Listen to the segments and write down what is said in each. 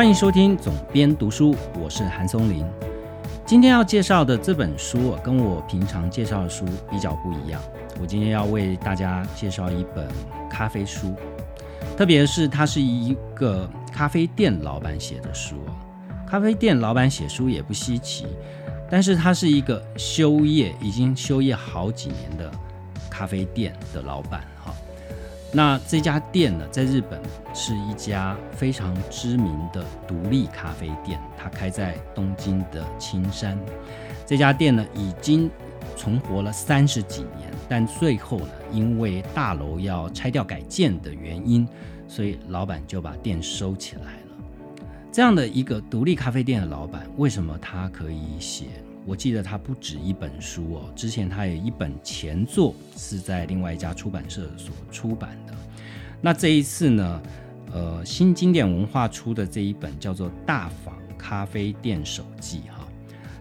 欢迎收听总编读书，我是韩松林。今天要介绍的这本书跟我平常介绍的书比较不一样。我今天要为大家介绍一本咖啡书，特别是它是一个咖啡店老板写的书。咖啡店老板写书也不稀奇，但是他是一个休业已经休业好几年的咖啡店的老板。那这家店呢，在日本是一家非常知名的独立咖啡店，它开在东京的青山。这家店呢，已经存活了三十几年，但最后呢，因为大楼要拆掉改建的原因，所以老板就把店收起来了。这样的一个独立咖啡店的老板，为什么他可以写？我记得他不止一本书哦，之前他有一本前作是在另外一家出版社所出版的。那这一次呢，呃，新经典文化出的这一本叫做《大方咖啡店手记》哈，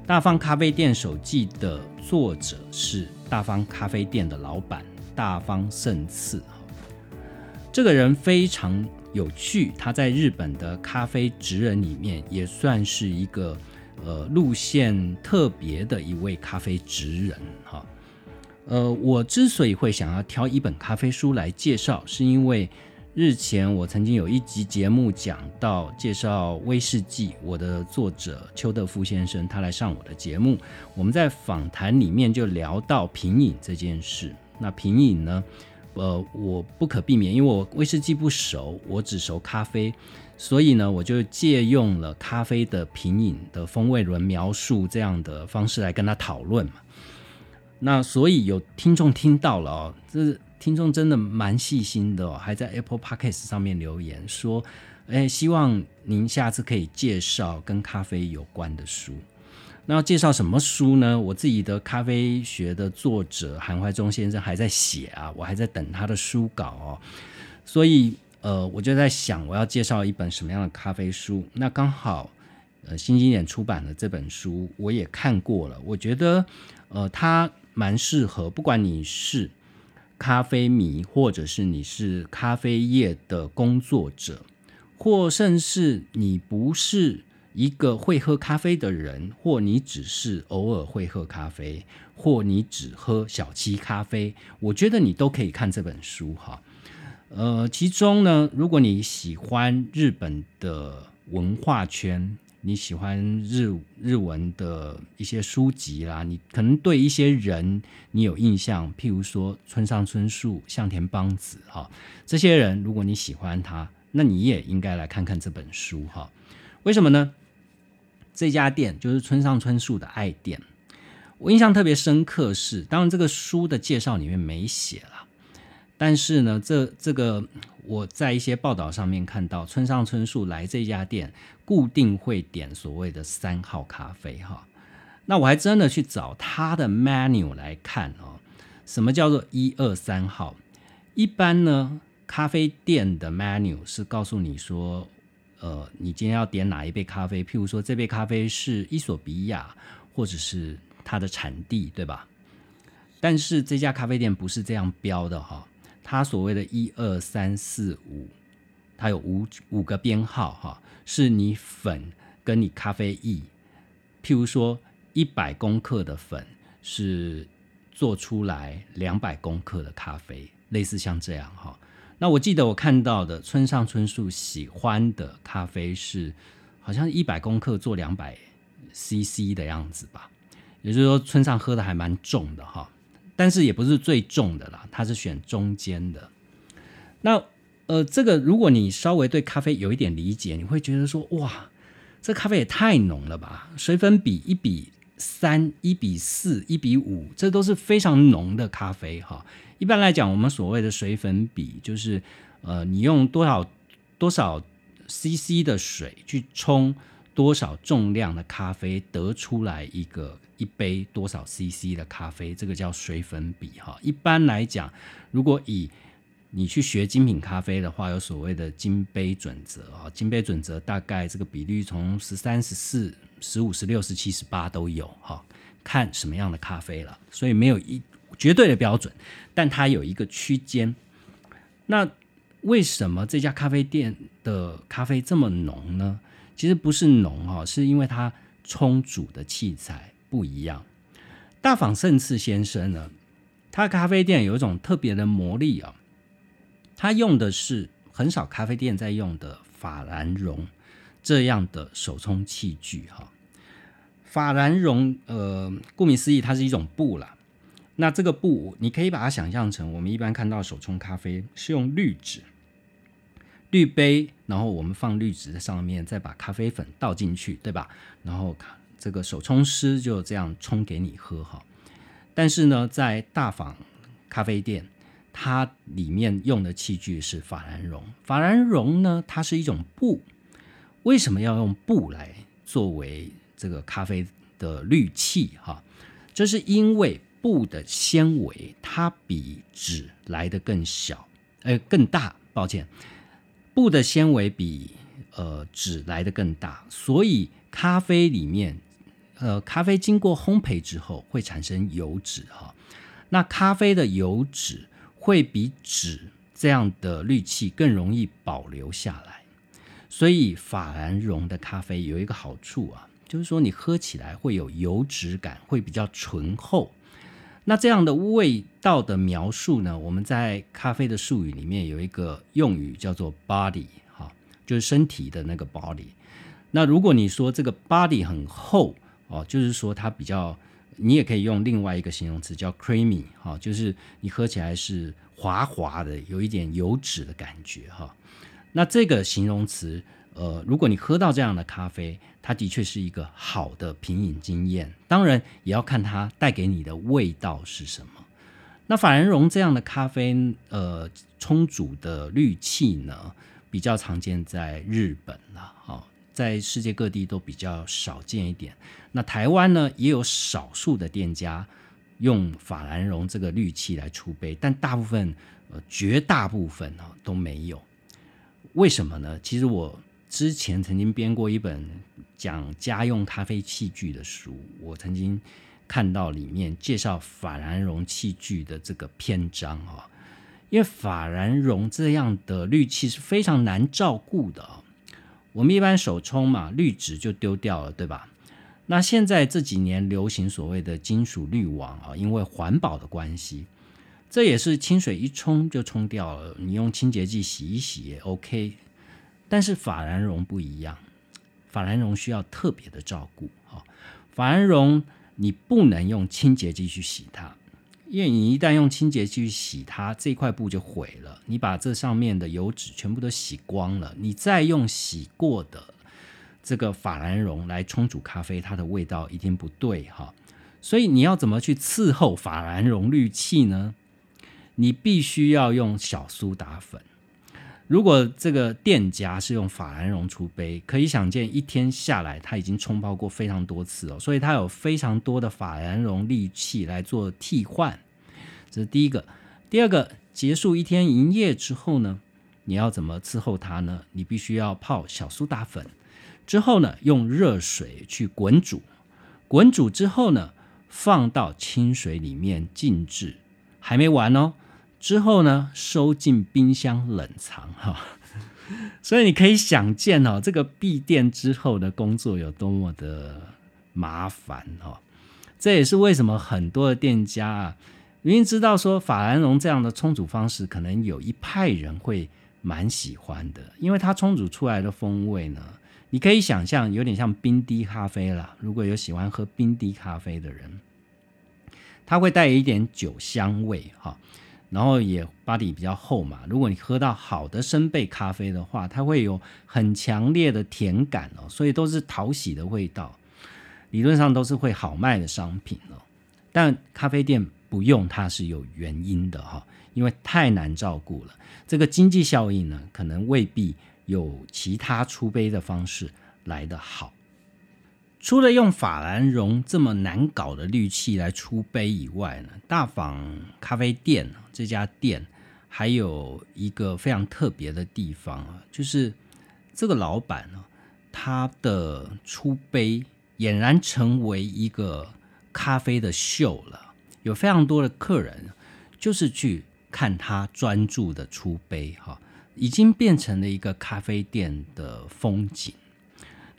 《大方咖啡店手记》的作者是大方咖啡店的老板大方胜次哈。这个人非常有趣，他在日本的咖啡职人里面也算是一个。呃，路线特别的一位咖啡职人哈。呃，我之所以会想要挑一本咖啡书来介绍，是因为日前我曾经有一集节目讲到介绍威士忌，我的作者邱德夫先生他来上我的节目，我们在访谈里面就聊到品饮这件事。那品饮呢，呃，我不可避免，因为我威士忌不熟，我只熟咖啡。所以呢，我就借用了咖啡的品饮的风味轮描述这样的方式来跟他讨论嘛。那所以有听众听到了哦，这听众真的蛮细心的哦，还在 Apple Podcast 上面留言说：“哎，希望您下次可以介绍跟咖啡有关的书。”那要介绍什么书呢？我自己的咖啡学的作者韩怀忠先生还在写啊，我还在等他的书稿哦，所以。呃，我就在想，我要介绍一本什么样的咖啡书？那刚好，呃，新经典出版的这本书我也看过了，我觉得，呃，它蛮适合，不管你是咖啡迷，或者是你是咖啡业的工作者，或甚至你不是一个会喝咖啡的人，或你只是偶尔会喝咖啡，或你只喝小七咖啡，我觉得你都可以看这本书哈。呃，其中呢，如果你喜欢日本的文化圈，你喜欢日日文的一些书籍啦，你可能对一些人你有印象，譬如说村上春树、向田邦子哈，这些人，如果你喜欢他，那你也应该来看看这本书哈。为什么呢？这家店就是村上春树的爱店，我印象特别深刻是，当然这个书的介绍里面没写了。但是呢，这这个我在一些报道上面看到，村上春树来这家店，固定会点所谓的三号咖啡哈。那我还真的去找他的 menu 来看哦，什么叫做一二三号？一般呢，咖啡店的 menu 是告诉你说，呃，你今天要点哪一杯咖啡？譬如说，这杯咖啡是伊索比亚，或者是它的产地，对吧？但是这家咖啡店不是这样标的哈。它所谓的一二三四五，它有五五个编号哈，是你粉跟你咖啡液。譬如说，一百公克的粉是做出来两百公克的咖啡，类似像这样哈。那我记得我看到的村上春树喜欢的咖啡是，好像一百公克做两百 CC 的样子吧，也就是说村上喝的还蛮重的哈。但是也不是最重的啦，它是选中间的。那呃，这个如果你稍微对咖啡有一点理解，你会觉得说，哇，这咖啡也太浓了吧？水粉比一比三、一比四、一比五，这都是非常浓的咖啡哈。一般来讲，我们所谓的水粉比，就是呃，你用多少多少 CC 的水去冲多少重量的咖啡，得出来一个。一杯多少 CC 的咖啡，这个叫水粉比哈。一般来讲，如果以你去学精品咖啡的话，有所谓的金杯准则啊。金杯准则大概这个比率从十三、十四、十五、十六、十七、十八都有哈，看什么样的咖啡了。所以没有一绝对的标准，但它有一个区间。那为什么这家咖啡店的咖啡这么浓呢？其实不是浓哈，是因为它冲煮的器材不一样。大仿胜次先生呢，他咖啡店有一种特别的魔力啊，他用的是很少咖啡店在用的法兰绒这样的手冲器具哈。法兰绒，呃，顾名思义，它是一种布啦。那这个布，你可以把它想象成我们一般看到手冲咖啡是用滤纸、滤杯，然后我们放滤纸在上面，再把咖啡粉倒进去，对吧？然后这个手冲师就这样冲给你喝哈。但是呢，在大坊咖啡店，它里面用的器具是法兰绒。法兰绒呢，它是一种布。为什么要用布来作为这个咖啡的滤器哈？这是因为。布的纤维它比纸来的更小，呃，更大。抱歉，布的纤维比呃纸来的更大，所以咖啡里面，呃，咖啡经过烘焙之后会产生油脂哈。那咖啡的油脂会比纸这样的滤器更容易保留下来，所以法兰绒的咖啡有一个好处啊，就是说你喝起来会有油脂感，会比较醇厚。那这样的味道的描述呢？我们在咖啡的术语里面有一个用语叫做 body，哈，就是身体的那个 body。那如果你说这个 body 很厚哦，就是说它比较，你也可以用另外一个形容词叫 creamy，哈，就是你喝起来是滑滑的，有一点油脂的感觉，哈。那这个形容词。呃，如果你喝到这样的咖啡，它的确是一个好的品饮经验。当然，也要看它带给你的味道是什么。那法兰绒这样的咖啡，呃，充足的滤器呢，比较常见在日本了，哈，在世界各地都比较少见一点。那台湾呢，也有少数的店家用法兰绒这个滤器来出杯，但大部分，呃，绝大部分呢都没有。为什么呢？其实我。之前曾经编过一本讲家用咖啡器具的书，我曾经看到里面介绍法兰绒器具的这个篇章啊，因为法兰绒这样的滤器是非常难照顾的。我们一般手冲嘛，滤纸就丢掉了，对吧？那现在这几年流行所谓的金属滤网啊，因为环保的关系，这也是清水一冲就冲掉了，你用清洁剂洗一洗也 OK。但是法兰绒不一样，法兰绒需要特别的照顾啊。法兰绒你不能用清洁剂去洗它，因为你一旦用清洁剂去洗它，这块布就毁了。你把这上面的油脂全部都洗光了，你再用洗过的这个法兰绒来冲煮咖啡，它的味道一定不对哈。所以你要怎么去伺候法兰绒滤器呢？你必须要用小苏打粉。如果这个店家是用法兰绒出杯，可以想见一天下来他已经冲泡过非常多次哦，所以他有非常多的法兰绒利器来做替换。这是第一个。第二个，结束一天营业之后呢，你要怎么伺候它呢？你必须要泡小苏打粉，之后呢，用热水去滚煮，滚煮之后呢，放到清水里面静置，还没完哦。之后呢，收进冰箱冷藏哈，所以你可以想见哦，这个闭店之后的工作有多么的麻烦哦。这也是为什么很多的店家啊，明明知道说法兰绒这样的冲煮方式，可能有一派人会蛮喜欢的，因为它冲煮出来的风味呢，你可以想象有点像冰滴咖啡啦。如果有喜欢喝冰滴咖啡的人，它会带一点酒香味哈。然后也 body 比较厚嘛，如果你喝到好的生焙咖啡的话，它会有很强烈的甜感哦，所以都是讨喜的味道，理论上都是会好卖的商品哦。但咖啡店不用它是有原因的哈，因为太难照顾了，这个经济效益呢，可能未必有其他出杯的方式来得好。除了用法兰绒这么难搞的滤器来出杯以外呢，大坊咖啡店这家店还有一个非常特别的地方啊，就是这个老板呢，他的出杯俨然成为一个咖啡的秀了，有非常多的客人就是去看他专注的出杯哈，已经变成了一个咖啡店的风景。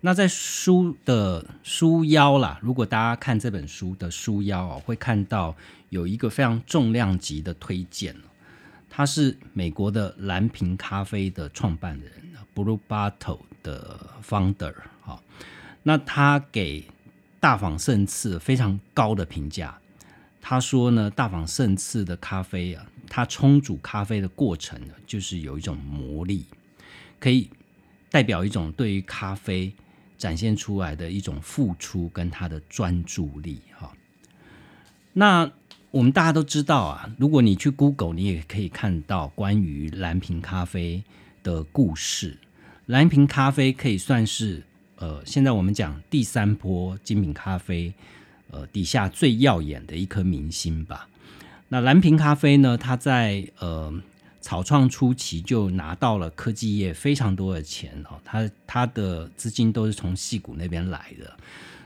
那在书的书腰啦，如果大家看这本书的书腰哦，会看到有一个非常重量级的推荐他是美国的蓝瓶咖啡的创办人，Blue Bottle 的 founder 哈。那他给大仿圣次非常高的评价。他说呢，大仿圣次的咖啡啊，它冲煮咖啡的过程呢，就是有一种魔力，可以代表一种对于咖啡。展现出来的一种付出跟他的专注力，哈。那我们大家都知道啊，如果你去 Google，你也可以看到关于蓝瓶咖啡的故事。蓝瓶咖啡可以算是呃，现在我们讲第三波精品咖啡，呃，底下最耀眼的一颗明星吧。那蓝瓶咖啡呢，它在呃。草创初期就拿到了科技业非常多的钱哦，他他的资金都是从戏谷那边来的，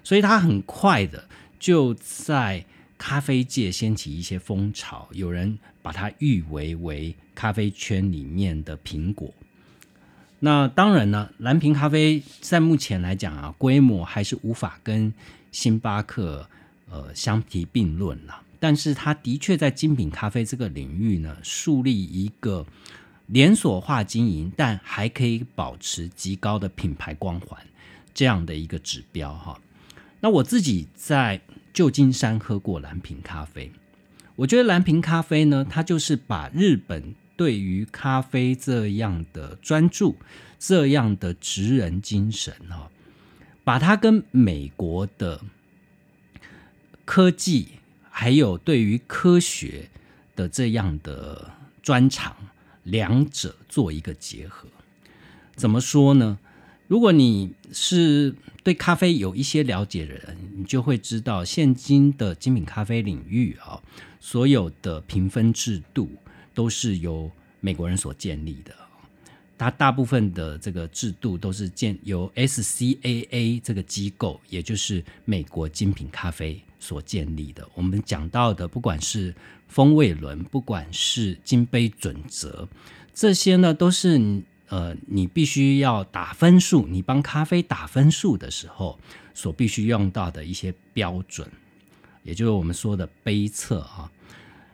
所以他很快的就在咖啡界掀起一些风潮，有人把它誉为为咖啡圈里面的苹果。那当然呢，蓝瓶咖啡在目前来讲啊，规模还是无法跟星巴克呃相提并论了。但是它的确在精品咖啡这个领域呢，树立一个连锁化经营，但还可以保持极高的品牌光环这样的一个指标哈。那我自己在旧金山喝过蓝瓶咖啡，我觉得蓝瓶咖啡呢，它就是把日本对于咖啡这样的专注、这样的职人精神哈，把它跟美国的科技。还有对于科学的这样的专长，两者做一个结合，怎么说呢？如果你是对咖啡有一些了解的人，你就会知道，现今的精品咖啡领域啊，所有的评分制度都是由美国人所建立的。它大部分的这个制度都是建由 SCAA 这个机构，也就是美国精品咖啡。所建立的，我们讲到的，不管是风味轮，不管是金杯准则，这些呢，都是呃，你必须要打分数，你帮咖啡打分数的时候，所必须用到的一些标准，也就是我们说的杯测啊。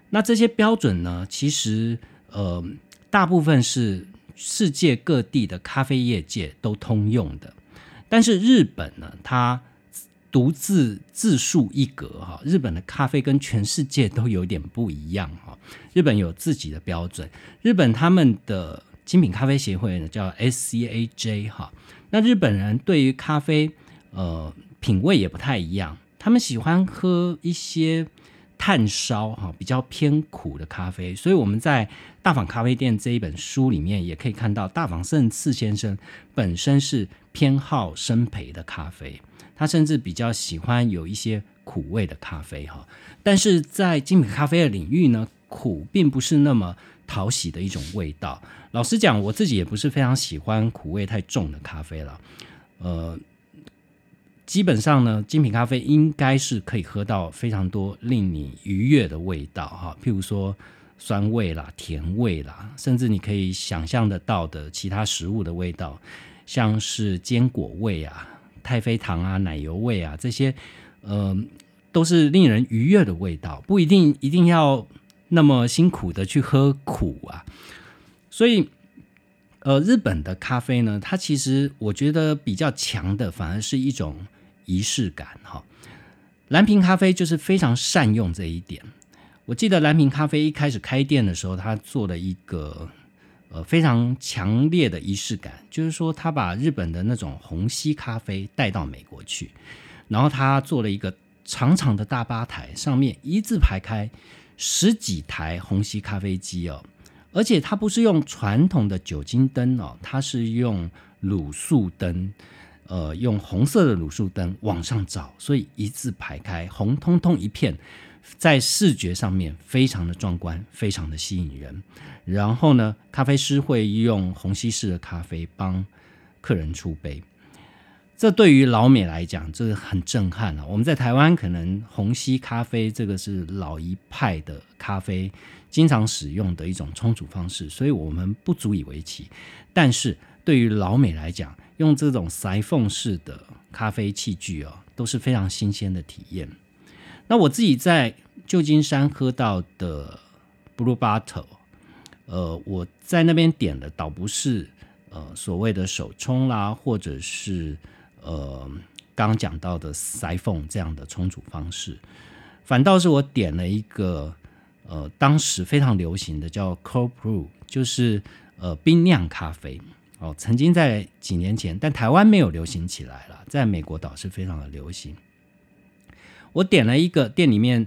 那这些标准呢，其实呃，大部分是世界各地的咖啡业界都通用的，但是日本呢，它独自自树一格哈，日本的咖啡跟全世界都有点不一样哈。日本有自己的标准，日本他们的精品咖啡协会呢叫 SCAJ 哈。那日本人对于咖啡呃品味也不太一样，他们喜欢喝一些炭烧哈比较偏苦的咖啡，所以我们在大坊咖啡店这一本书里面也可以看到，大坊胜次先生本身是偏好生培的咖啡。他甚至比较喜欢有一些苦味的咖啡哈，但是在精品咖啡的领域呢，苦并不是那么讨喜的一种味道。老实讲，我自己也不是非常喜欢苦味太重的咖啡了。呃，基本上呢，精品咖啡应该是可以喝到非常多令你愉悦的味道哈，譬如说酸味啦、甜味啦，甚至你可以想象得到的其他食物的味道，像是坚果味啊。太妃糖啊，奶油味啊，这些，呃，都是令人愉悦的味道，不一定一定要那么辛苦的去喝苦啊。所以，呃，日本的咖啡呢，它其实我觉得比较强的，反而是一种仪式感哈。蓝瓶咖啡就是非常善用这一点。我记得蓝瓶咖啡一开始开店的时候，他做了一个。呃，非常强烈的仪式感，就是说他把日本的那种虹吸咖啡带到美国去，然后他做了一个长长的大吧台，上面一字排开十几台虹吸咖啡机哦，而且它不是用传统的酒精灯哦，它是用卤素灯，呃，用红色的卤素灯往上照，所以一字排开，红彤彤一片。在视觉上面非常的壮观，非常的吸引人。然后呢，咖啡师会用虹吸式的咖啡帮客人出杯。这对于老美来讲，这个很震撼了。我们在台湾可能虹吸咖啡这个是老一派的咖啡经常使用的一种冲煮方式，所以我们不足以为奇。但是对于老美来讲，用这种塞缝式的咖啡器具哦，都是非常新鲜的体验。那我自己在旧金山喝到的 Blue Bottle，呃，我在那边点的倒不是呃所谓的手冲啦，或者是呃刚刚讲到的塞缝这样的冲煮方式，反倒是我点了一个呃当时非常流行的叫 Cold Brew，就是呃冰酿咖啡。哦，曾经在几年前，但台湾没有流行起来了，在美国倒是非常的流行。我点了一个店里面，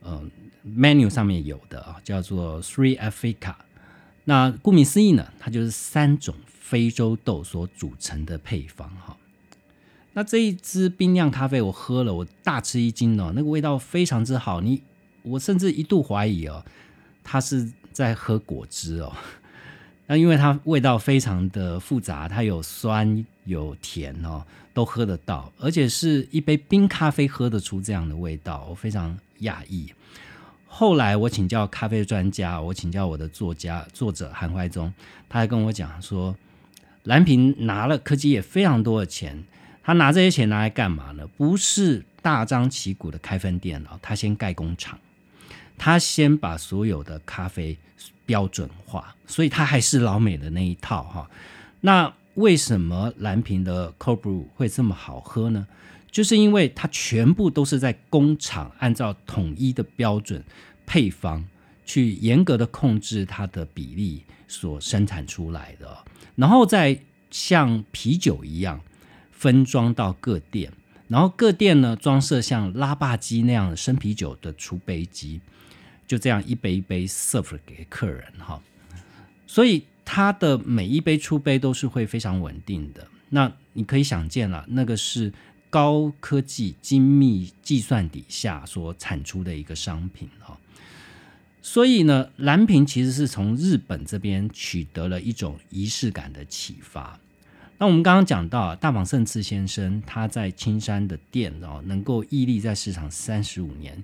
呃，menu 上面有的啊，叫做 Three Africa。那顾名思义呢，它就是三种非洲豆所组成的配方哈。那这一支冰酿咖啡我喝了，我大吃一惊哦，那个味道非常之好，你我甚至一度怀疑哦，它是在喝果汁哦。那因为它味道非常的复杂，它有酸有甜哦，都喝得到，而且是一杯冰咖啡喝得出这样的味道，我非常讶异。后来我请教咖啡专家，我请教我的作家作者韩怀忠，他还跟我讲说，蓝瓶拿了科技业非常多的钱，他拿这些钱拿来干嘛呢？不是大张旗鼓的开分店哦，他先盖工厂，他先把所有的咖啡。标准化，所以它还是老美的那一套哈。那为什么蓝瓶的 Cold Brew 会这么好喝呢？就是因为它全部都是在工厂按照统一的标准配方去严格的控制它的比例所生产出来的，然后再像啤酒一样分装到各店，然后各店呢装设像拉霸机那样的生啤酒的储杯机。就这样一杯一杯 serve 给客人哈，所以它的每一杯出杯都是会非常稳定的。那你可以想见了，那个是高科技精密计算底下所产出的一个商品哈。所以呢，蓝瓶其实是从日本这边取得了一种仪式感的启发。那我们刚刚讲到大榜胜次先生他在青山的店哦，能够屹立在市场三十五年。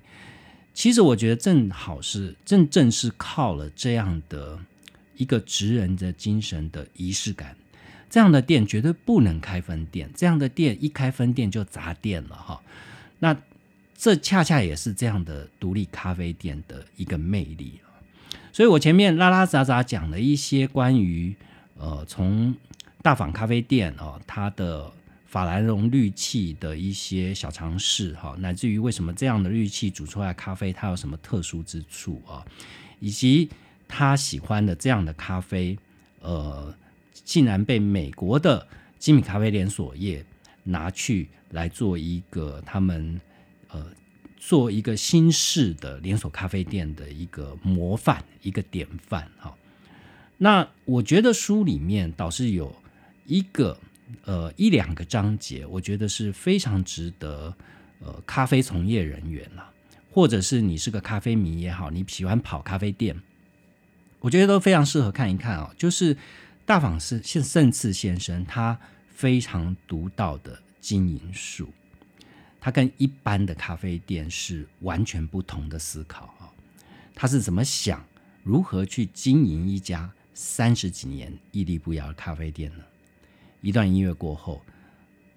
其实我觉得正好是正正是靠了这样的一个职人的精神的仪式感，这样的店绝对不能开分店，这样的店一开分店就砸店了哈。那这恰恰也是这样的独立咖啡店的一个魅力所以我前面拉拉杂杂讲了一些关于呃从大坊咖啡店哦它的。法兰绒滤器的一些小尝试哈，乃至于为什么这样的滤器煮出来咖啡它有什么特殊之处啊，以及他喜欢的这样的咖啡，呃，竟然被美国的精品咖啡连锁业拿去来做一个他们呃做一个新式的连锁咖啡店的一个模范一个典范哈。那我觉得书里面倒是有一个。呃，一两个章节，我觉得是非常值得呃咖啡从业人员啦，或者是你是个咖啡迷也好，你喜欢跑咖啡店，我觉得都非常适合看一看哦。就是大访是现盛次先生他非常独到的经营术，他跟一般的咖啡店是完全不同的思考啊。他是怎么想，如何去经营一家三十几年屹立不摇的咖啡店呢？一段音乐过后，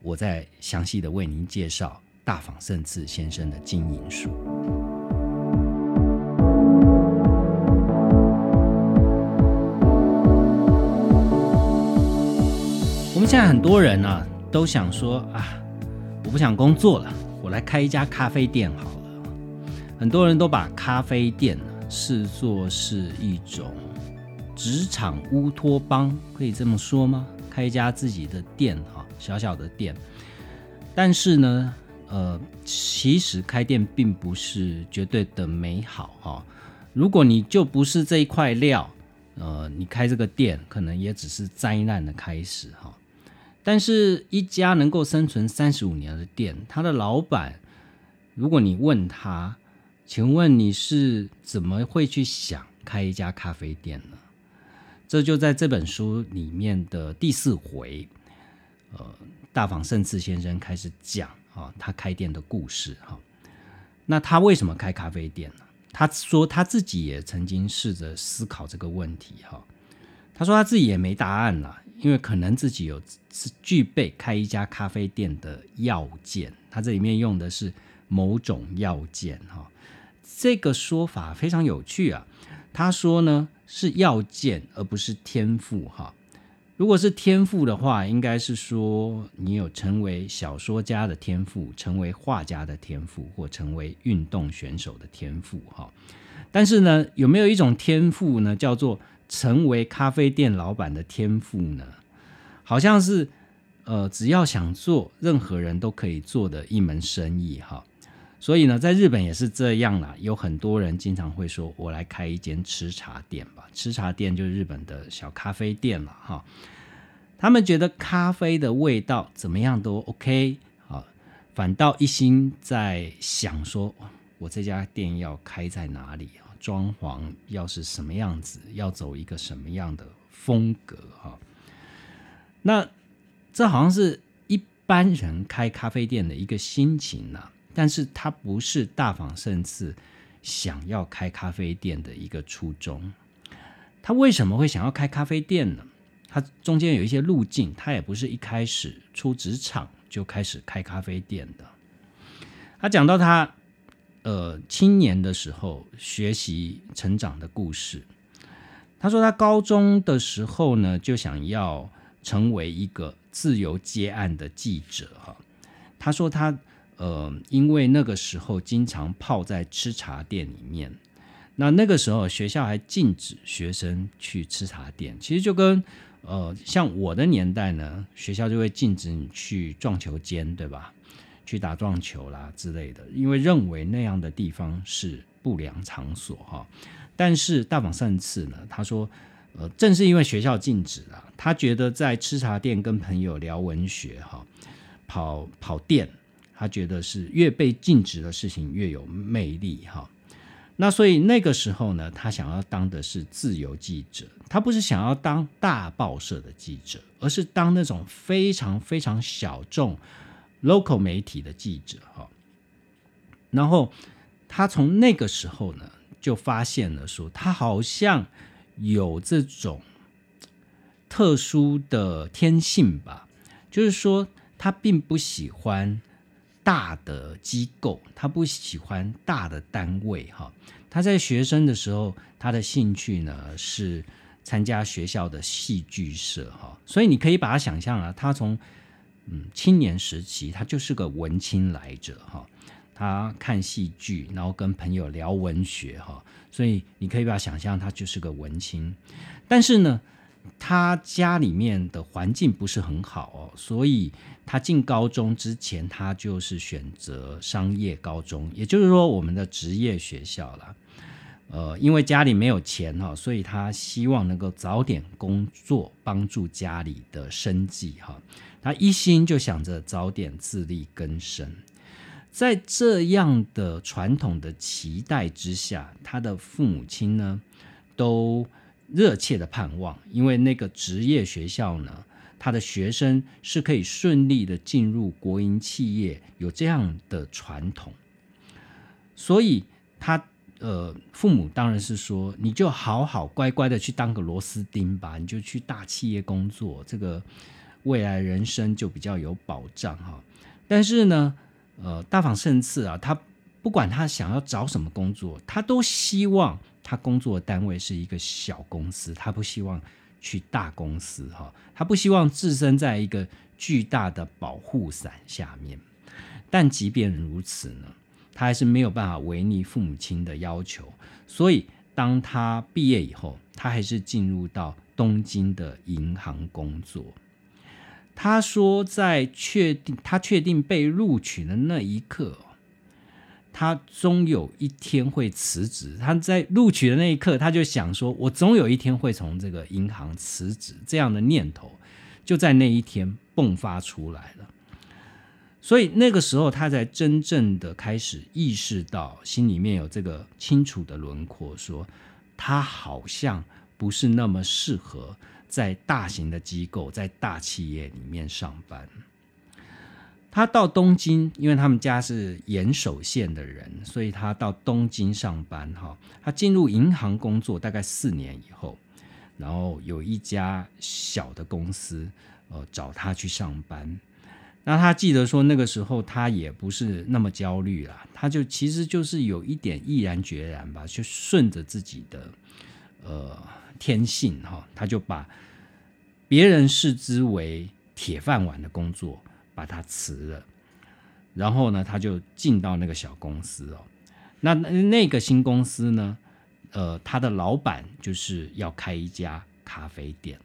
我再详细的为您介绍大访胜次先生的经营术。我们现在很多人呢，都想说啊，我不想工作了，我来开一家咖啡店好了。很多人都把咖啡店视作是一种职场乌托邦，可以这么说吗？开一家自己的店哈，小小的店，但是呢，呃，其实开店并不是绝对的美好哈。如果你就不是这一块料，呃，你开这个店可能也只是灾难的开始哈。但是，一家能够生存三十五年的店，他的老板，如果你问他，请问你是怎么会去想开一家咖啡店呢？这就在这本书里面的第四回，呃，大访胜次先生开始讲啊，他开店的故事哈。那他为什么开咖啡店呢？他说他自己也曾经试着思考这个问题哈。他说他自己也没答案了，因为可能自己有具备开一家咖啡店的要件。他这里面用的是某种要件哈。这个说法非常有趣啊。他说呢是要件而不是天赋哈。如果是天赋的话，应该是说你有成为小说家的天赋，成为画家的天赋，或成为运动选手的天赋哈。但是呢，有没有一种天赋呢，叫做成为咖啡店老板的天赋呢？好像是呃，只要想做，任何人都可以做的一门生意哈。所以呢，在日本也是这样啦。有很多人经常会说：“我来开一间吃茶店吧。”吃茶店就是日本的小咖啡店了哈。他们觉得咖啡的味道怎么样都 OK 啊，反倒一心在想说：“我这家店要开在哪里啊？装潢要是什么样子？要走一个什么样的风格？”哈，那这好像是一般人开咖啡店的一个心情呐。但是他不是大访胜次想要开咖啡店的一个初衷。他为什么会想要开咖啡店呢？他中间有一些路径，他也不是一开始出职场就开始开咖啡店的。他讲到他呃青年的时候学习成长的故事。他说他高中的时候呢，就想要成为一个自由接案的记者哈。他说他。呃，因为那个时候经常泡在吃茶店里面，那那个时候学校还禁止学生去吃茶店。其实就跟呃，像我的年代呢，学校就会禁止你去撞球间，对吧？去打撞球啦之类的，因为认为那样的地方是不良场所哈。但是大访胜次呢，他说，呃，正是因为学校禁止啊，他觉得在吃茶店跟朋友聊文学哈，跑跑店。他觉得是越被禁止的事情越有魅力哈，那所以那个时候呢，他想要当的是自由记者，他不是想要当大报社的记者，而是当那种非常非常小众 local 媒体的记者哈。然后他从那个时候呢，就发现了说，他好像有这种特殊的天性吧，就是说他并不喜欢。大的机构，他不喜欢大的单位哈。他在学生的时候，他的兴趣呢是参加学校的戏剧社哈。所以你可以把他想象啊，他从嗯青年时期，他就是个文青来着哈。他看戏剧，然后跟朋友聊文学哈。所以你可以把他想象，他就是个文青。但是呢。他家里面的环境不是很好哦，所以他进高中之前，他就是选择商业高中，也就是说我们的职业学校了。呃，因为家里没有钱哈，所以他希望能够早点工作，帮助家里的生计哈。他一心就想着早点自力更生。在这样的传统的期待之下，他的父母亲呢都。热切的盼望，因为那个职业学校呢，他的学生是可以顺利的进入国营企业，有这样的传统，所以他呃父母当然是说，你就好好乖乖的去当个螺丝钉吧，你就去大企业工作，这个未来人生就比较有保障哈。但是呢，呃，大访胜次啊，他不管他想要找什么工作，他都希望。他工作的单位是一个小公司，他不希望去大公司哈，他不希望置身在一个巨大的保护伞下面。但即便如此呢，他还是没有办法违逆父母亲的要求。所以，当他毕业以后，他还是进入到东京的银行工作。他说，在确定他确定被录取的那一刻。他终有一天会辞职。他在录取的那一刻，他就想说：“我总有一天会从这个银行辞职。”这样的念头就在那一天迸发出来了。所以那个时候，他才真正的开始意识到，心里面有这个清楚的轮廓，说他好像不是那么适合在大型的机构、在大企业里面上班。他到东京，因为他们家是岩手县的人，所以他到东京上班哈。他进入银行工作大概四年以后，然后有一家小的公司呃找他去上班。那他记得说那个时候他也不是那么焦虑啦，他就其实就是有一点毅然决然吧，就顺着自己的呃天性哈，他就把别人视之为铁饭碗的工作。把他辞了，然后呢，他就进到那个小公司哦。那那个新公司呢，呃，他的老板就是要开一家咖啡店，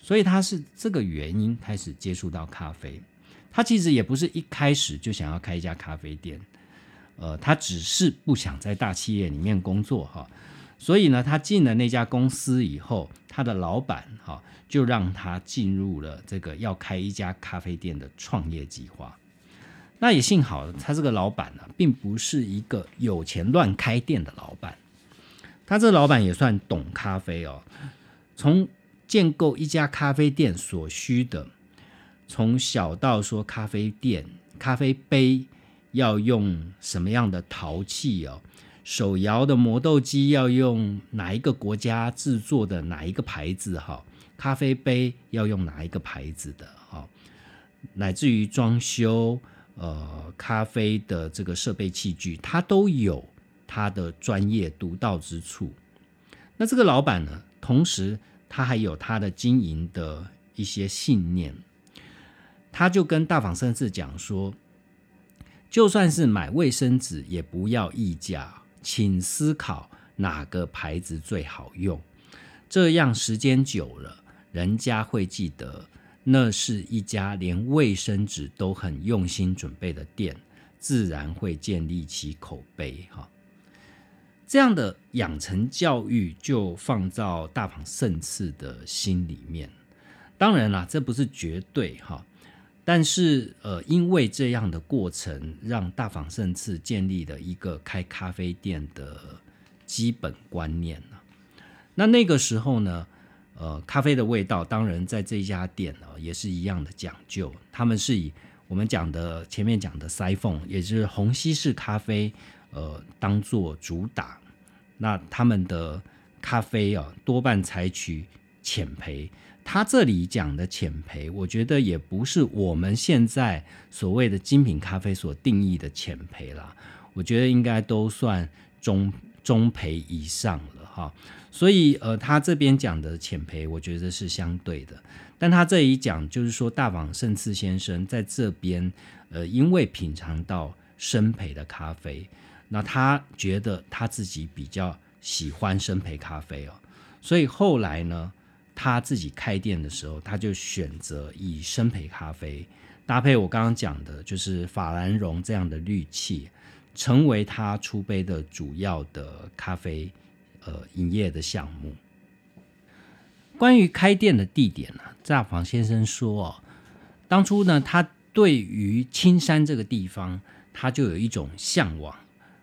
所以他是这个原因开始接触到咖啡。他其实也不是一开始就想要开一家咖啡店，呃，他只是不想在大企业里面工作哈。所以呢，他进了那家公司以后，他的老板哈。就让他进入了这个要开一家咖啡店的创业计划。那也幸好，他这个老板呢，并不是一个有钱乱开店的老板。他这老板也算懂咖啡哦。从建构一家咖啡店所需的，从小到说咖啡店咖啡杯要用什么样的陶器哦，手摇的磨豆机要用哪一个国家制作的哪一个牌子哈。咖啡杯要用哪一个牌子的？哦，乃至于装修，呃，咖啡的这个设备器具，它都有它的专业独到之处。那这个老板呢，同时他还有他的经营的一些信念，他就跟大访绅士讲说，就算是买卫生纸，也不要溢价，请思考哪个牌子最好用，这样时间久了。人家会记得，那是一家连卫生纸都很用心准备的店，自然会建立起口碑。哈，这样的养成教育就放到大访胜次的心里面。当然啦，这不是绝对哈，但是呃，因为这样的过程，让大访胜次建立了一个开咖啡店的基本观念那那个时候呢？呃，咖啡的味道，当然在这一家店呢，也是一样的讲究。他们是以我们讲的前面讲的塞缝，也就是虹吸式咖啡，呃，当做主打。那他们的咖啡啊，多半采取浅焙。他这里讲的浅焙，我觉得也不是我们现在所谓的精品咖啡所定义的浅焙啦。我觉得应该都算中中焙以上了哈。所以，呃，他这边讲的浅培，我觉得是相对的。但他这一讲，就是说大网胜次先生在这边，呃，因为品尝到生培的咖啡，那他觉得他自己比较喜欢生培咖啡哦。所以后来呢，他自己开店的时候，他就选择以生培咖啡搭配我刚刚讲的，就是法兰绒这样的滤器，成为他出杯的主要的咖啡。呃，营业的项目。关于开店的地点呢，乍房先生说哦，当初呢，他对于青山这个地方，他就有一种向往。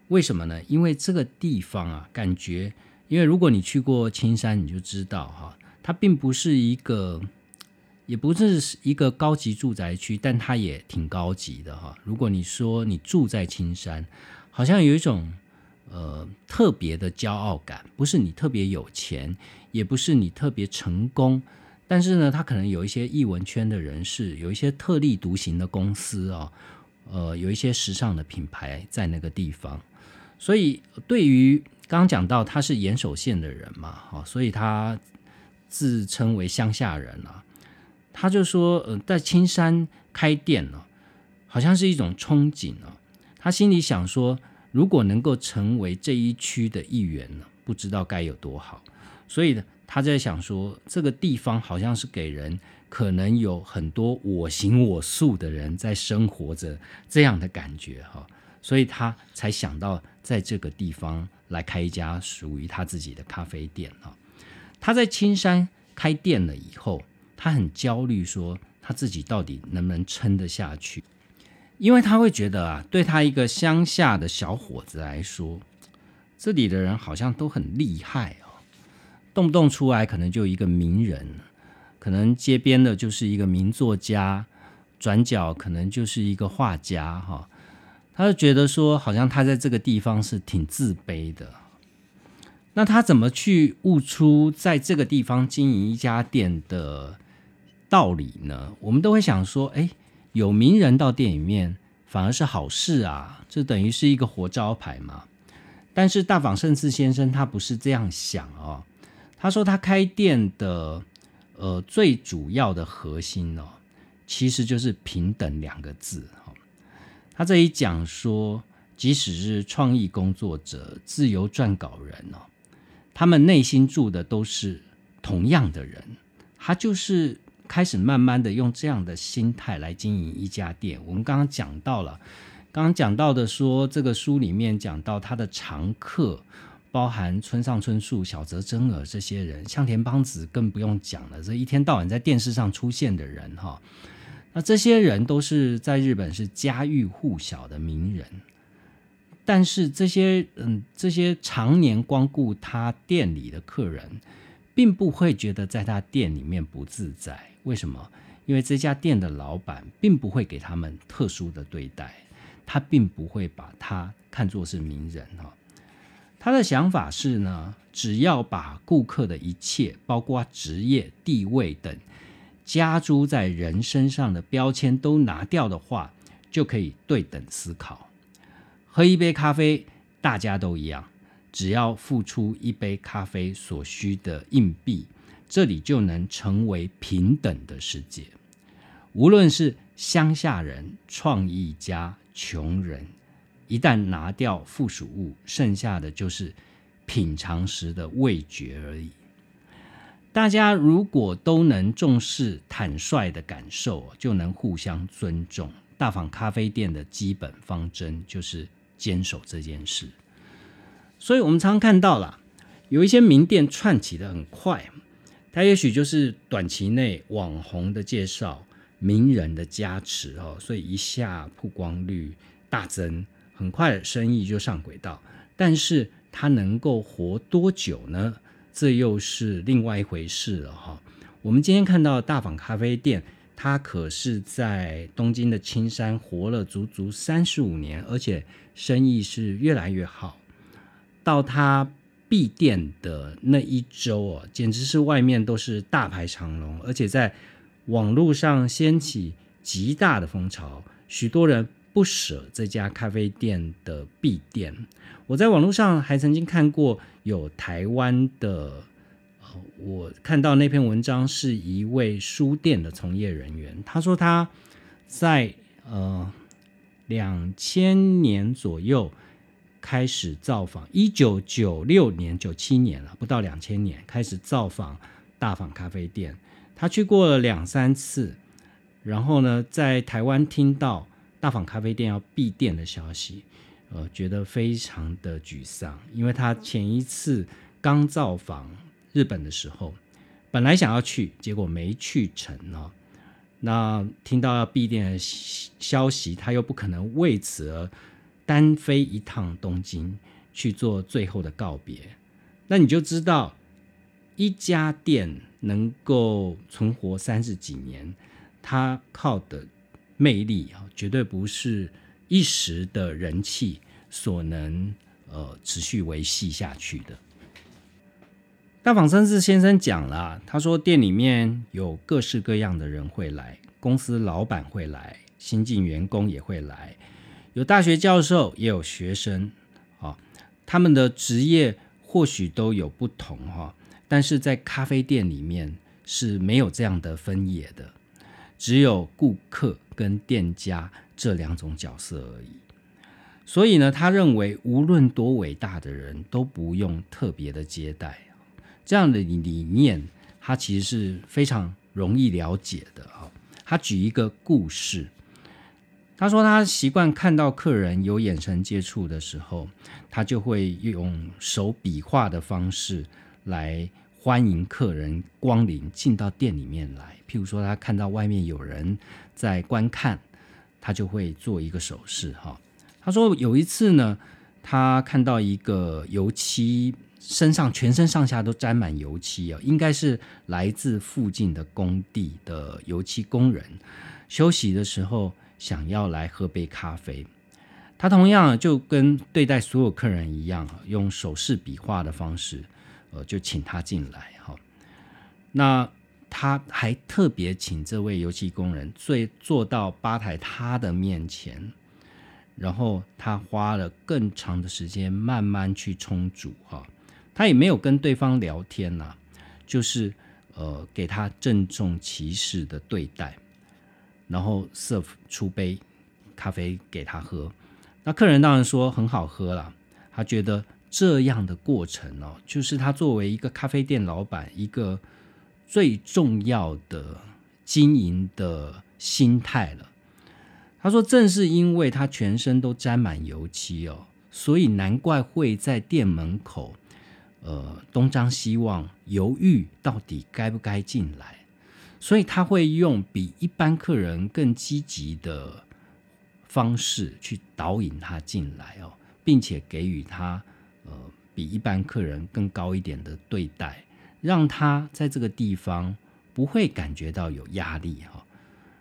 为什么呢？因为这个地方啊，感觉，因为如果你去过青山，你就知道哈，它并不是一个，也不是一个高级住宅区，但它也挺高级的哈。如果你说你住在青山，好像有一种。呃，特别的骄傲感，不是你特别有钱，也不是你特别成功，但是呢，他可能有一些艺文圈的人士，有一些特立独行的公司啊，呃，有一些时尚的品牌在那个地方，所以对于刚刚讲到他是岩手县的人嘛，哈，所以他自称为乡下人啊，他就说，呃，在青山开店呢，好像是一种憧憬啊，他心里想说。如果能够成为这一区的一员呢，不知道该有多好。所以呢，他在想说，这个地方好像是给人可能有很多我行我素的人在生活着这样的感觉哈。所以他才想到在这个地方来开一家属于他自己的咖啡店哈。他在青山开店了以后，他很焦虑，说他自己到底能不能撑得下去。因为他会觉得啊，对他一个乡下的小伙子来说，这里的人好像都很厉害哦，动不动出来可能就一个名人，可能街边的就是一个名作家，转角可能就是一个画家哈，他就觉得说，好像他在这个地方是挺自卑的。那他怎么去悟出在这个地方经营一家店的道理呢？我们都会想说，哎，有名人到店里面反而是好事啊，这等于是一个活招牌嘛。但是大访胜次先生他不是这样想哦，他说他开店的呃最主要的核心哦，其实就是平等两个字哈。他这里讲说，即使是创意工作者、自由撰稿人哦。他们内心住的都是同样的人，他就是开始慢慢的用这样的心态来经营一家店。我们刚刚讲到了，刚刚讲到的说，这个书里面讲到他的常客，包含村上春树、小泽征尔这些人，向田邦子更不用讲了，这一天到晚在电视上出现的人哈，那这些人都是在日本是家喻户晓的名人。但是这些嗯，这些常年光顾他店里的客人，并不会觉得在他店里面不自在。为什么？因为这家店的老板并不会给他们特殊的对待，他并不会把他看作是名人哈。他的想法是呢，只要把顾客的一切，包括职业、地位等加诸在人身上的标签都拿掉的话，就可以对等思考。喝一杯咖啡，大家都一样，只要付出一杯咖啡所需的硬币，这里就能成为平等的世界。无论是乡下人、创意家、穷人，一旦拿掉附属物，剩下的就是品尝时的味觉而已。大家如果都能重视坦率的感受，就能互相尊重。大坊咖啡店的基本方针就是。坚守这件事，所以我们常常看到了有一些名店串起的很快，它也许就是短期内网红的介绍、名人的加持哦，所以一下曝光率大增，很快生意就上轨道。但是它能够活多久呢？这又是另外一回事了哈。我们今天看到大坊咖啡店。他可是在东京的青山活了足足三十五年，而且生意是越来越好。到他闭店的那一周哦，简直是外面都是大排长龙，而且在网络上掀起极大的风潮，许多人不舍这家咖啡店的闭店。我在网络上还曾经看过有台湾的。我看到那篇文章是一位书店的从业人员，他说他在呃两千年左右开始造访，一九九六年、九七年了，不到两千年开始造访大坊咖啡店，他去过了两三次，然后呢，在台湾听到大坊咖啡店要闭店的消息，呃，觉得非常的沮丧，因为他前一次刚造访。日本的时候，本来想要去，结果没去成哦。那听到要闭店的消息，他又不可能为此而单飞一趟东京去做最后的告别。那你就知道，一家店能够存活三十几年，它靠的魅力啊，绝对不是一时的人气所能呃持续维系下去的。大访生志先生讲了，他说店里面有各式各样的人会来，公司老板会来，新进员工也会来，有大学教授也有学生，啊，他们的职业或许都有不同哈，但是在咖啡店里面是没有这样的分野的，只有顾客跟店家这两种角色而已。所以呢，他认为无论多伟大的人都不用特别的接待。这样的理念，他其实是非常容易了解的啊。他举一个故事，他说他习惯看到客人有眼神接触的时候，他就会用手比划的方式来欢迎客人光临进到店里面来。譬如说，他看到外面有人在观看，他就会做一个手势哈。他说有一次呢，他看到一个油漆。身上全身上下都沾满油漆哦，应该是来自附近的工地的油漆工人。休息的时候想要来喝杯咖啡，他同样就跟对待所有客人一样，用手势比划的方式，呃，就请他进来哈。那他还特别请这位油漆工人坐坐到吧台他的面前。然后他花了更长的时间慢慢去冲煮哈，他也没有跟对方聊天呐，就是呃给他郑重其事的对待，然后 serve 出杯咖啡给他喝，那客人当然说很好喝了，他觉得这样的过程哦，就是他作为一个咖啡店老板一个最重要的经营的心态了。他说：“正是因为他全身都沾满油漆哦，所以难怪会在店门口，呃，东张西望，犹豫到底该不该进来。所以他会用比一般客人更积极的方式去导引他进来哦，并且给予他呃比一般客人更高一点的对待，让他在这个地方不会感觉到有压力哈。”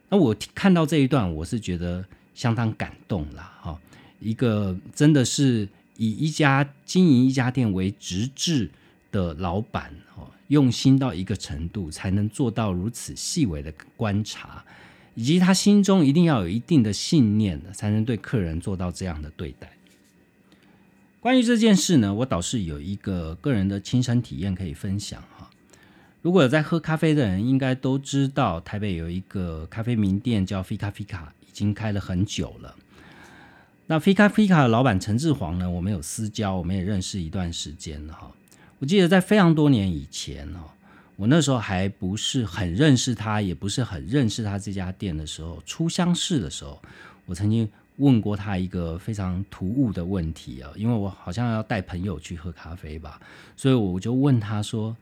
那我看到这一段，我是觉得相当感动啦，哈！一个真的是以一家经营一家店为直至的老板，哦，用心到一个程度，才能做到如此细微的观察，以及他心中一定要有一定的信念，才能对客人做到这样的对待。关于这件事呢，我倒是有一个个人的亲身体验可以分享，哈。如果有在喝咖啡的人，应该都知道台北有一个咖啡名店叫菲卡菲卡，已经开了很久了。那菲卡菲卡的老板陈志煌呢，我们有私交，我们也认识一段时间了哈。我记得在非常多年以前哦，我那时候还不是很认识他，也不是很认识他这家店的时候，初相识的时候，我曾经问过他一个非常突兀的问题啊，因为我好像要带朋友去喝咖啡吧，所以我就问他说。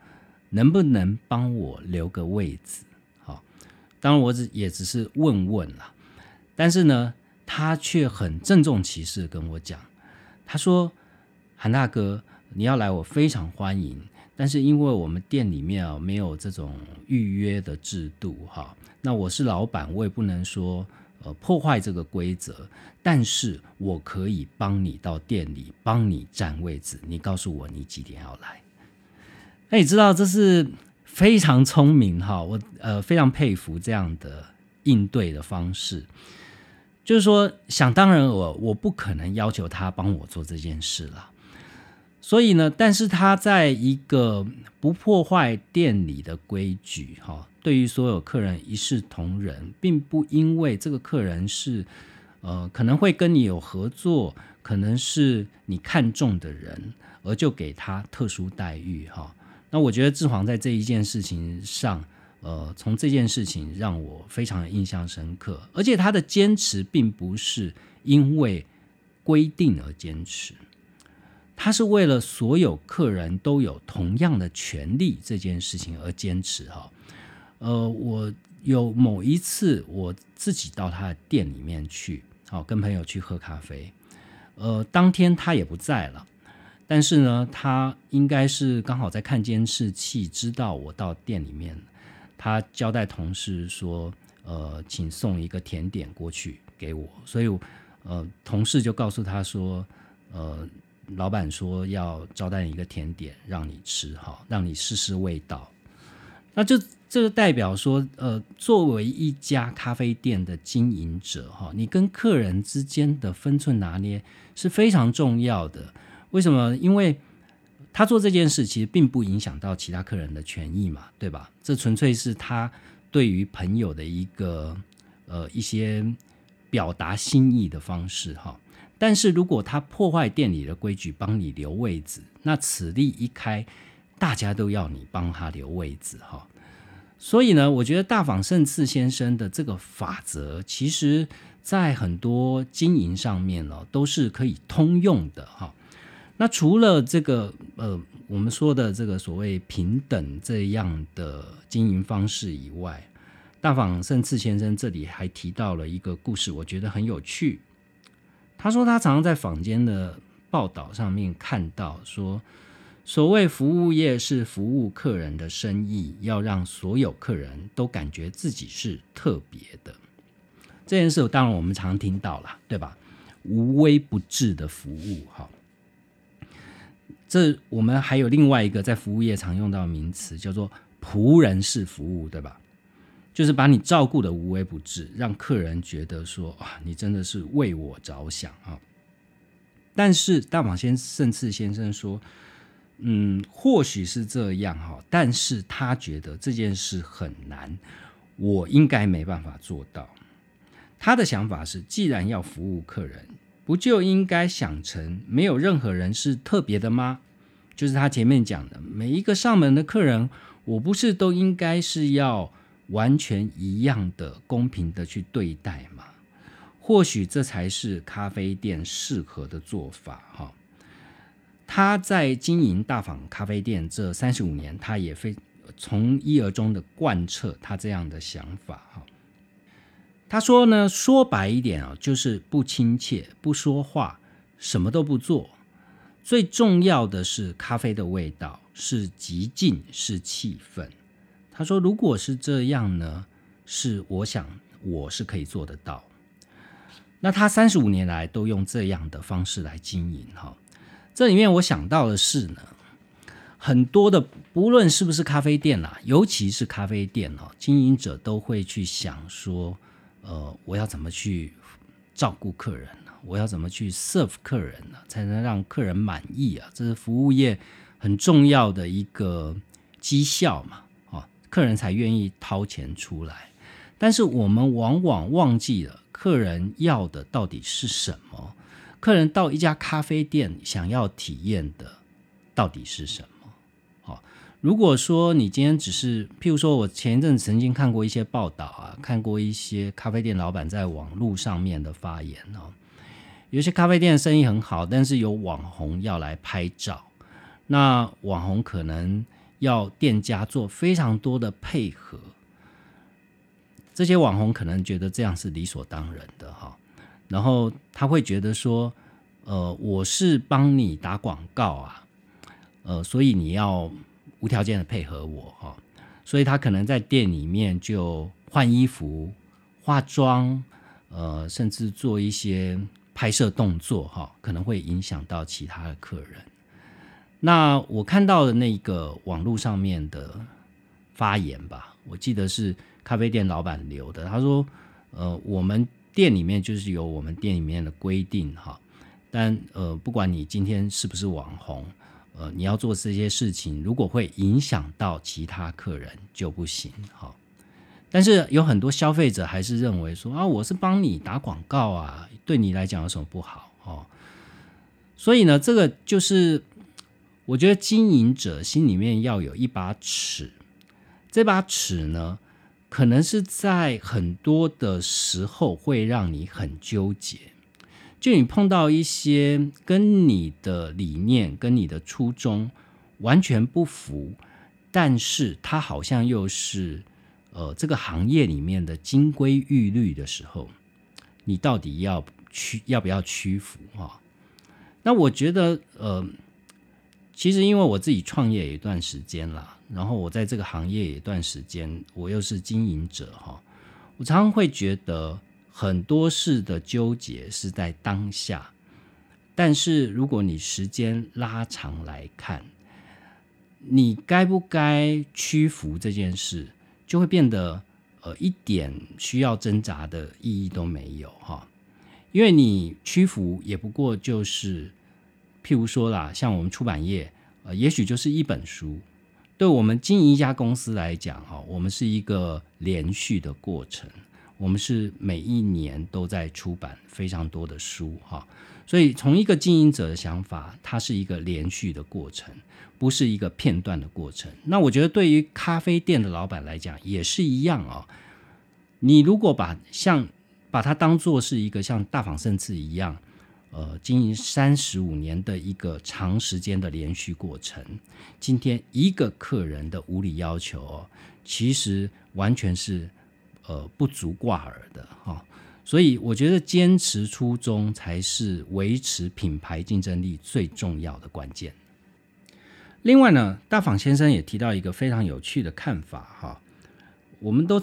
能不能帮我留个位置？好，当然我只也只是问问啦，但是呢，他却很郑重其事跟我讲，他说：“韩大哥，你要来，我非常欢迎。但是因为我们店里面啊没有这种预约的制度，哈，那我是老板，我也不能说呃破坏这个规则，但是我可以帮你到店里帮你占位置。你告诉我你几点要来。”那你知道这是非常聪明哈，我呃非常佩服这样的应对的方式。就是说，想当然我我不可能要求他帮我做这件事了。所以呢，但是他在一个不破坏店里的规矩哈，对于所有客人一视同仁，并不因为这个客人是呃可能会跟你有合作，可能是你看中的人，而就给他特殊待遇哈。那我觉得志煌在这一件事情上，呃，从这件事情让我非常的印象深刻，而且他的坚持并不是因为规定而坚持，他是为了所有客人都有同样的权利这件事情而坚持哈。呃，我有某一次我自己到他的店里面去，好跟朋友去喝咖啡，呃，当天他也不在了。但是呢，他应该是刚好在看监视器，知道我到店里面。他交代同事说：“呃，请送一个甜点过去给我。”所以，呃，同事就告诉他说：“呃，老板说要招待一个甜点让你吃，哈，让你试试味道。”那就这个代表说，呃，作为一家咖啡店的经营者，哈，你跟客人之间的分寸拿捏是非常重要的。为什么？因为他做这件事，其实并不影响到其他客人的权益嘛，对吧？这纯粹是他对于朋友的一个呃一些表达心意的方式哈。但是如果他破坏店里的规矩，帮你留位置，那此例一开，大家都要你帮他留位置哈。所以呢，我觉得大访胜次先生的这个法则，其实在很多经营上面呢，都是可以通用的哈。那除了这个呃，我们说的这个所谓平等这样的经营方式以外，大访胜次先生这里还提到了一个故事，我觉得很有趣。他说他常常在坊间的报道上面看到说，所谓服务业是服务客人的生意，要让所有客人都感觉自己是特别的。这件事当然我们常听到了，对吧？无微不至的服务，哈。这我们还有另外一个在服务业常用到名词，叫做仆人式服务，对吧？就是把你照顾的无微不至，让客人觉得说啊，你真的是为我着想啊。但是大马先胜次先生说。嗯，或许是这样哈，但是他觉得这件事很难，我应该没办法做到。他的想法是，既然要服务客人，不就应该想成没有任何人是特别的吗？就是他前面讲的，每一个上门的客人，我不是都应该是要完全一样的、公平的去对待嘛？或许这才是咖啡店适合的做法哈。他在经营大坊咖啡店这三十五年，他也非从一而终的贯彻他这样的想法哈。他说呢，说白一点啊，就是不亲切，不说话，什么都不做。最重要的是咖啡的味道，是极静，是气氛。他说，如果是这样呢，是我想我是可以做得到。那他三十五年来都用这样的方式来经营哈。这里面我想到的是呢，很多的不论是不是咖啡店啦，尤其是咖啡店哦，经营者都会去想说，呃，我要怎么去照顾客人呢？我要怎么去 serve 客人呢？才能让客人满意啊？这是服务业很重要的一个绩效嘛，客人才愿意掏钱出来。但是我们往往忘记了，客人要的到底是什么？客人到一家咖啡店想要体验的到底是什么？好，如果说你今天只是，譬如说我前一阵曾经看过一些报道啊，看过一些咖啡店老板在网络上面的发言哦，有些咖啡店生意很好，但是有网红要来拍照，那网红可能要店家做非常多的配合，这些网红可能觉得这样是理所当然的哈。然后他会觉得说，呃，我是帮你打广告啊，呃，所以你要无条件的配合我哈，所以他可能在店里面就换衣服、化妆，呃，甚至做一些拍摄动作哈，可能会影响到其他的客人。那我看到的那个网络上面的发言吧，我记得是咖啡店老板留的，他说，呃，我们。店里面就是有我们店里面的规定哈，但呃，不管你今天是不是网红，呃，你要做这些事情，如果会影响到其他客人就不行哈。但是有很多消费者还是认为说啊，我是帮你打广告啊，对你来讲有什么不好哦？所以呢，这个就是我觉得经营者心里面要有一把尺，这把尺呢。可能是在很多的时候会让你很纠结，就你碰到一些跟你的理念、跟你的初衷完全不符，但是它好像又是呃这个行业里面的金规玉律的时候，你到底要屈要不要屈服啊？那我觉得呃，其实因为我自己创业一段时间了。然后我在这个行业一段时间，我又是经营者哈，我常常会觉得很多事的纠结是在当下，但是如果你时间拉长来看，你该不该屈服这件事，就会变得呃一点需要挣扎的意义都没有哈，因为你屈服也不过就是，譬如说啦，像我们出版业，呃，也许就是一本书。对我们经营一家公司来讲，哈，我们是一个连续的过程，我们是每一年都在出版非常多的书，哈，所以从一个经营者的想法，它是一个连续的过程，不是一个片段的过程。那我觉得对于咖啡店的老板来讲也是一样啊，你如果把像把它当做是一个像大仿圣次一样。呃，经营三十五年的一个长时间的连续过程，今天一个客人的无理要求哦，其实完全是呃不足挂耳的哈。所以我觉得坚持初衷才是维持品牌竞争力最重要的关键。另外呢，大访先生也提到一个非常有趣的看法哈，我们都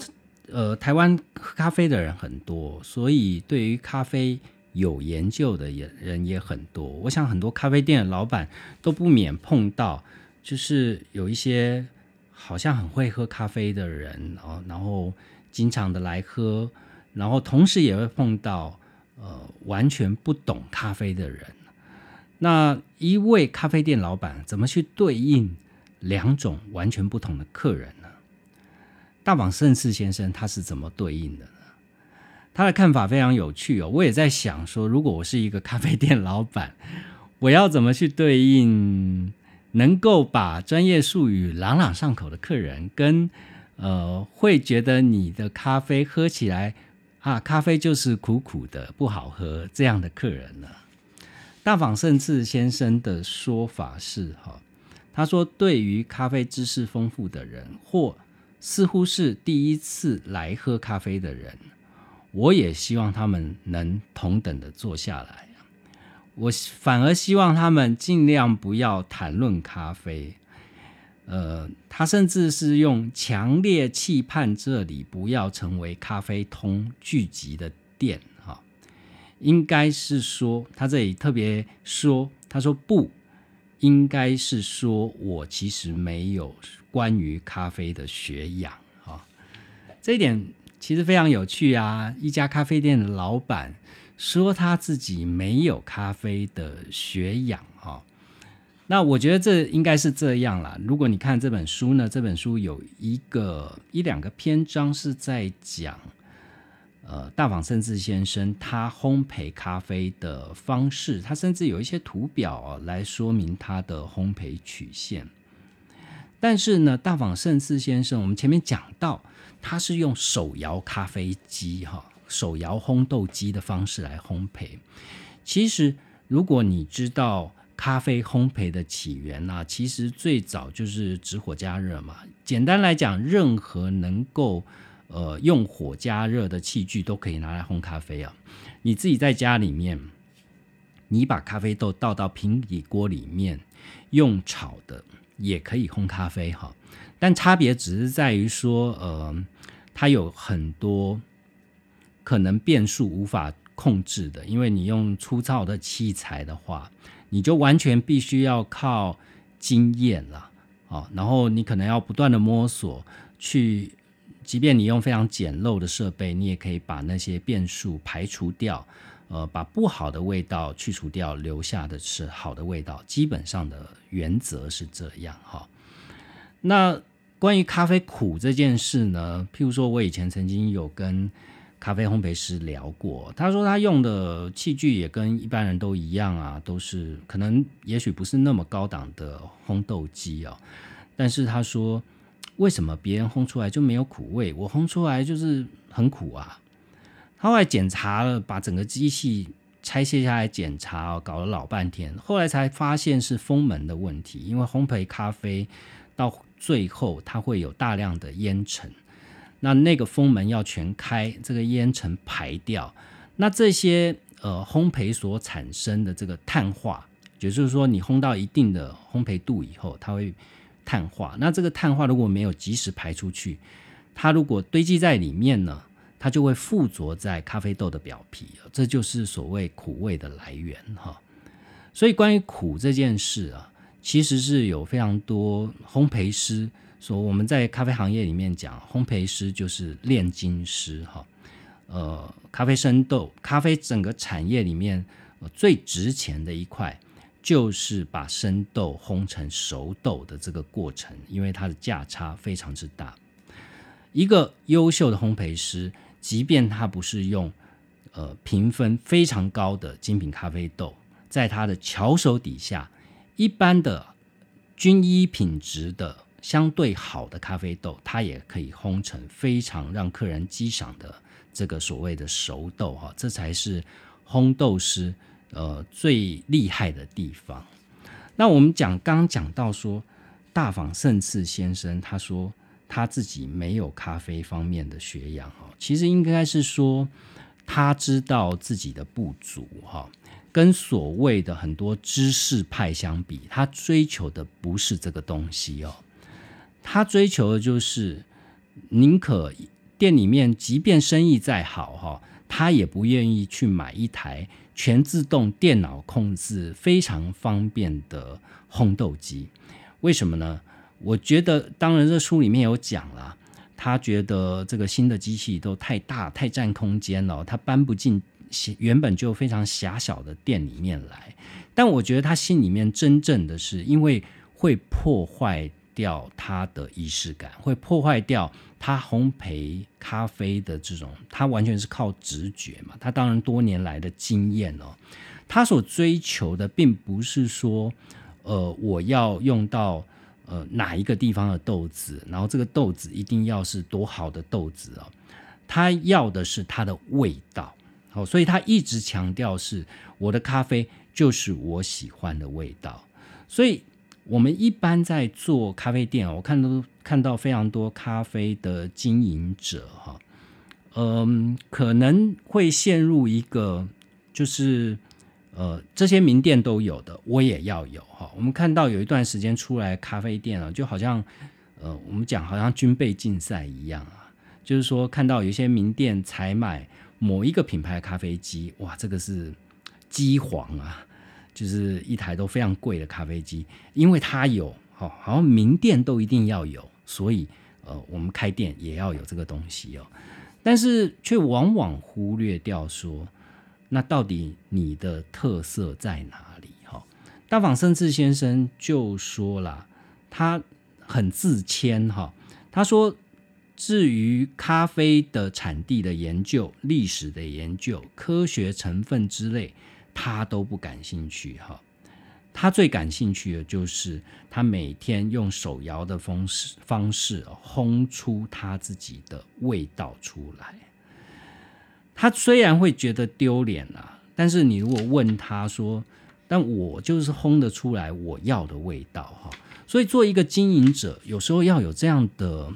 呃台湾喝咖啡的人很多，所以对于咖啡有研究的也人也很多。我想很多咖啡店的老板都不免碰到，就是有一些好像很会喝咖啡的人哦，然后经常的来喝，然后同时也会碰到呃完全不懂咖啡的人。那一位咖啡店老板怎么去对应两种完全不同的客人呢？大榜盛世先生他是怎么对应的？他的看法非常有趣哦。我也在想说，如果我是一个咖啡店老板，我要怎么去对应能够把专业术语朗朗上口的客人，跟呃会觉得你的咖啡喝起来啊，咖啡就是苦苦的不好喝这样的客人呢？大访盛次先生的说法是：哈，他说，对于咖啡知识丰富的人，或似乎是第一次来喝咖啡的人，我也希望他们能同等的坐下来。我反而希望他们尽量不要谈论咖啡。呃，他甚至是用强烈期盼这里不要成为咖啡通聚集的店。哈应该是说，他这里特别说，他说不应该是说我其实没有关于咖啡的学养啊，这一点其实非常有趣啊。一家咖啡店的老板说他自己没有咖啡的学养啊，那我觉得这应该是这样啦。如果你看这本书呢，这本书有一个一两个篇章是在讲。呃，大访甚至先生他烘焙咖啡的方式，他甚至有一些图表来说明他的烘焙曲线。但是呢，大访甚至先生，我们前面讲到，它是用手摇咖啡机哈，手摇烘豆机的方式来烘焙。其实，如果你知道咖啡烘焙的起源啊，其实最早就是直火加热嘛。简单来讲，任何能够呃，用火加热的器具都可以拿来烘咖啡啊。你自己在家里面，你把咖啡豆倒到平底锅里面，用炒的也可以烘咖啡哈。但差别只是在于说，呃，它有很多可能变数无法控制的，因为你用粗糙的器材的话，你就完全必须要靠经验了啊。然后你可能要不断的摸索去。即便你用非常简陋的设备，你也可以把那些变数排除掉，呃，把不好的味道去除掉，留下的是好的味道。基本上的原则是这样哈。那关于咖啡苦这件事呢？譬如说，我以前曾经有跟咖啡烘焙师聊过，他说他用的器具也跟一般人都一样啊，都是可能也许不是那么高档的烘豆机啊，但是他说。为什么别人烘出来就没有苦味？我烘出来就是很苦啊！他后来检查了，把整个机器拆卸下来检查，搞了老半天，后来才发现是风门的问题。因为烘焙咖啡到最后，它会有大量的烟尘，那那个风门要全开，这个烟尘排掉，那这些呃烘焙所产生的这个碳化，也就是说，你烘到一定的烘焙度以后，它会。碳化，那这个碳化如果没有及时排出去，它如果堆积在里面呢，它就会附着在咖啡豆的表皮，这就是所谓苦味的来源哈。所以关于苦这件事啊，其实是有非常多烘焙师说，我们在咖啡行业里面讲，烘焙师就是炼金师哈。呃，咖啡生豆，咖啡整个产业里面最值钱的一块。就是把生豆烘成熟豆的这个过程，因为它的价差非常之大。一个优秀的烘焙师，即便他不是用呃评分非常高的精品咖啡豆，在他的巧手底下，一般的均一品质的相对好的咖啡豆，它也可以烘成非常让客人激赏的这个所谓的熟豆哈，这才是烘豆师。呃，最厉害的地方。那我们讲，刚讲到说，大访盛次先生他说他自己没有咖啡方面的学养哈，其实应该是说，他知道自己的不足哈，跟所谓的很多知识派相比，他追求的不是这个东西哦，他追求的就是宁可店里面即便生意再好哈，他也不愿意去买一台全自动电脑控制非常方便的烘豆机。为什么呢？我觉得，当然这书里面有讲了。他觉得这个新的机器都太大、太占空间了，他搬不进原本就非常狭小的店里面来。但我觉得他心里面真正的是，因为会破坏掉他的仪式感，会破坏掉他烘焙咖啡的这种，他完全是靠直觉嘛。他当然多年来的经验哦，他所追求的并不是说，呃，我要用到。呃，哪一个地方的豆子，然后这个豆子一定要是多好的豆子哦，他要的是它的味道，好，所以他一直强调是我的咖啡就是我喜欢的味道。所以我们一般在做咖啡店我看到看到非常多咖啡的经营者哈，嗯，可能会陷入一个就是。呃，这些名店都有的，我也要有哈。我们看到有一段时间出来咖啡店啊，就好像呃，我们讲好像军备竞赛一样啊，就是说看到有些名店采买某一个品牌的咖啡机，哇，这个是机皇啊，就是一台都非常贵的咖啡机，因为它有，好，好像名店都一定要有，所以呃，我们开店也要有这个东西哦，但是却往往忽略掉说。那到底你的特色在哪里？哈，大访生志先生就说了，他很自谦哈。他说，至于咖啡的产地的研究、历史的研究、科学成分之类，他都不感兴趣哈。他最感兴趣的就是他每天用手摇的方式方式烘出他自己的味道出来。他虽然会觉得丢脸啊，但是你如果问他说：“但我就是烘得出来我要的味道哈。”所以做一个经营者，有时候要有这样的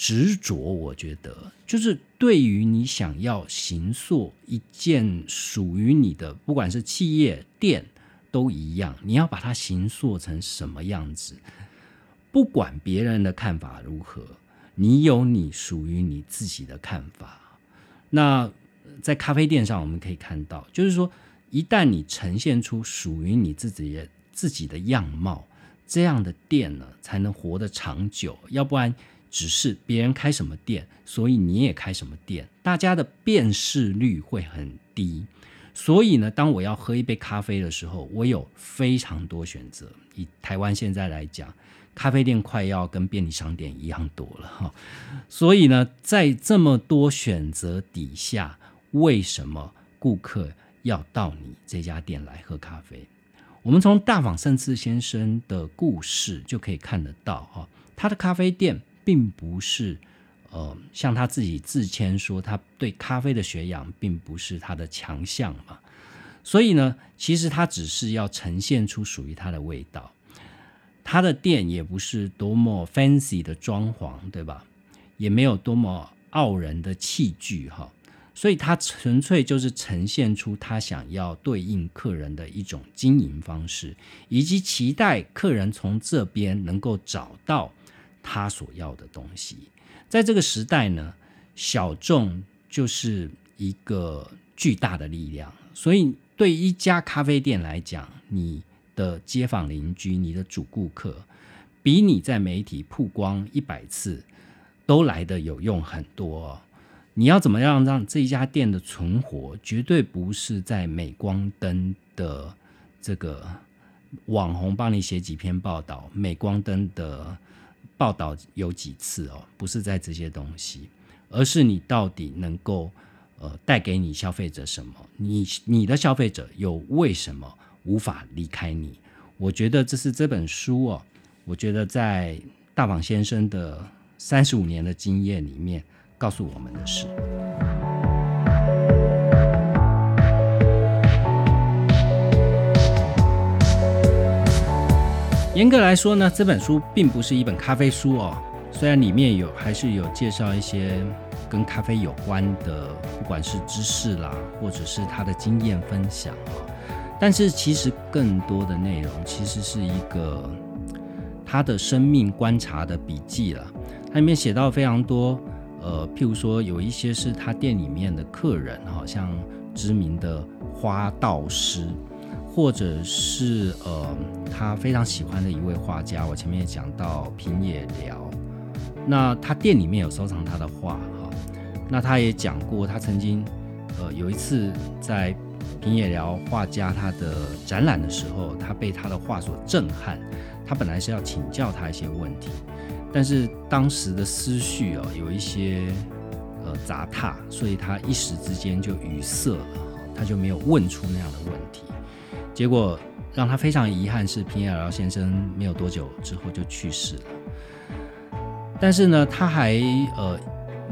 执着。我觉得，就是对于你想要行塑一件属于你的，不管是企业店都一样，你要把它行塑成什么样子，不管别人的看法如何，你有你属于你自己的看法。那在咖啡店上，我们可以看到，就是说，一旦你呈现出属于你自己的自己的样貌，这样的店呢，才能活得长久。要不然，只是别人开什么店，所以你也开什么店，大家的辨识率会很低。所以呢，当我要喝一杯咖啡的时候，我有非常多选择。以台湾现在来讲。咖啡店快要跟便利商店一样多了哈，所以呢，在这么多选择底下，为什么顾客要到你这家店来喝咖啡？我们从大访胜次先生的故事就可以看得到哈，他的咖啡店并不是呃，像他自己自谦说，他对咖啡的学养并不是他的强项嘛，所以呢，其实他只是要呈现出属于他的味道。他的店也不是多么 fancy 的装潢，对吧？也没有多么傲人的器具，哈。所以，他纯粹就是呈现出他想要对应客人的一种经营方式，以及期待客人从这边能够找到他所要的东西。在这个时代呢，小众就是一个巨大的力量。所以，对一家咖啡店来讲，你。的街坊邻居，你的主顾客，比你在媒体曝光一百次都来的有用很多。你要怎么样让这一家店的存活？绝对不是在镁光灯的这个网红帮你写几篇报道，镁光灯的报道有几次哦，不是在这些东西，而是你到底能够呃带给你消费者什么？你你的消费者又为什么？无法离开你，我觉得这是这本书哦。我觉得在大榜先生的三十五年的经验里面，告诉我们的是，严格来说呢，这本书并不是一本咖啡书哦。虽然里面有还是有介绍一些跟咖啡有关的，不管是知识啦，或者是他的经验分享啊。但是其实更多的内容，其实是一个他的生命观察的笔记了。它里面写到非常多，呃，譬如说有一些是他店里面的客人，好像知名的花道师，或者是呃他非常喜欢的一位画家。我前面也讲到平野辽，那他店里面有收藏他的画哈。那他也讲过，他曾经呃有一次在。平野辽画家他的展览的时候，他被他的画所震撼。他本来是要请教他一些问题，但是当时的思绪哦有一些呃杂沓，所以他一时之间就语塞了，他就没有问出那样的问题。结果让他非常遗憾是，平野辽先生没有多久之后就去世了。但是呢，他还呃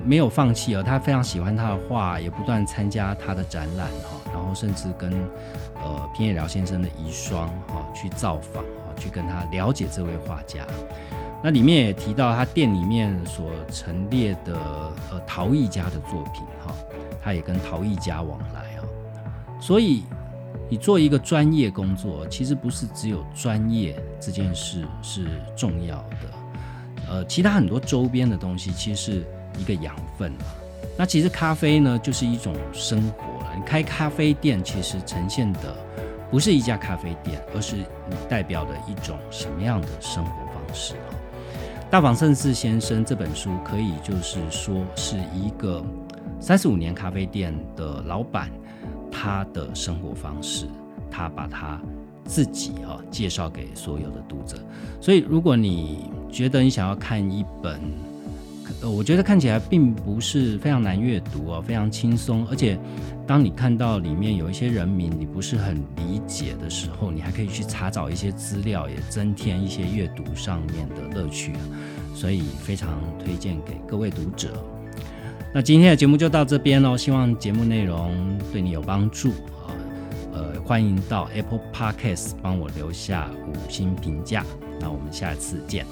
没有放弃哦，他非常喜欢他的画，也不断参加他的展览哈。然后甚至跟呃平野辽先生的遗孀哈去造访哈，去跟他了解这位画家。那里面也提到他店里面所陈列的呃陶艺家的作品哈，他也跟陶艺家往来啊。所以你做一个专业工作，其实不是只有专业这件事是重要的，呃，其他很多周边的东西其实是一个养分啊。那其实咖啡呢，就是一种生活了。你。开咖啡店其实呈现的不是一家咖啡店，而是你代表的一种什么样的生活方式啊？大房胜次先生这本书可以就是说是一个三十五年咖啡店的老板，他的生活方式，他把他自己啊介绍给所有的读者。所以如果你觉得你想要看一本，呃，我觉得看起来并不是非常难阅读哦，非常轻松，而且当你看到里面有一些人名你不是很理解的时候，你还可以去查找一些资料，也增添一些阅读上面的乐趣，所以非常推荐给各位读者。那今天的节目就到这边喽，希望节目内容对你有帮助啊，呃，欢迎到 Apple Podcast 帮我留下五星评价，那我们下次见。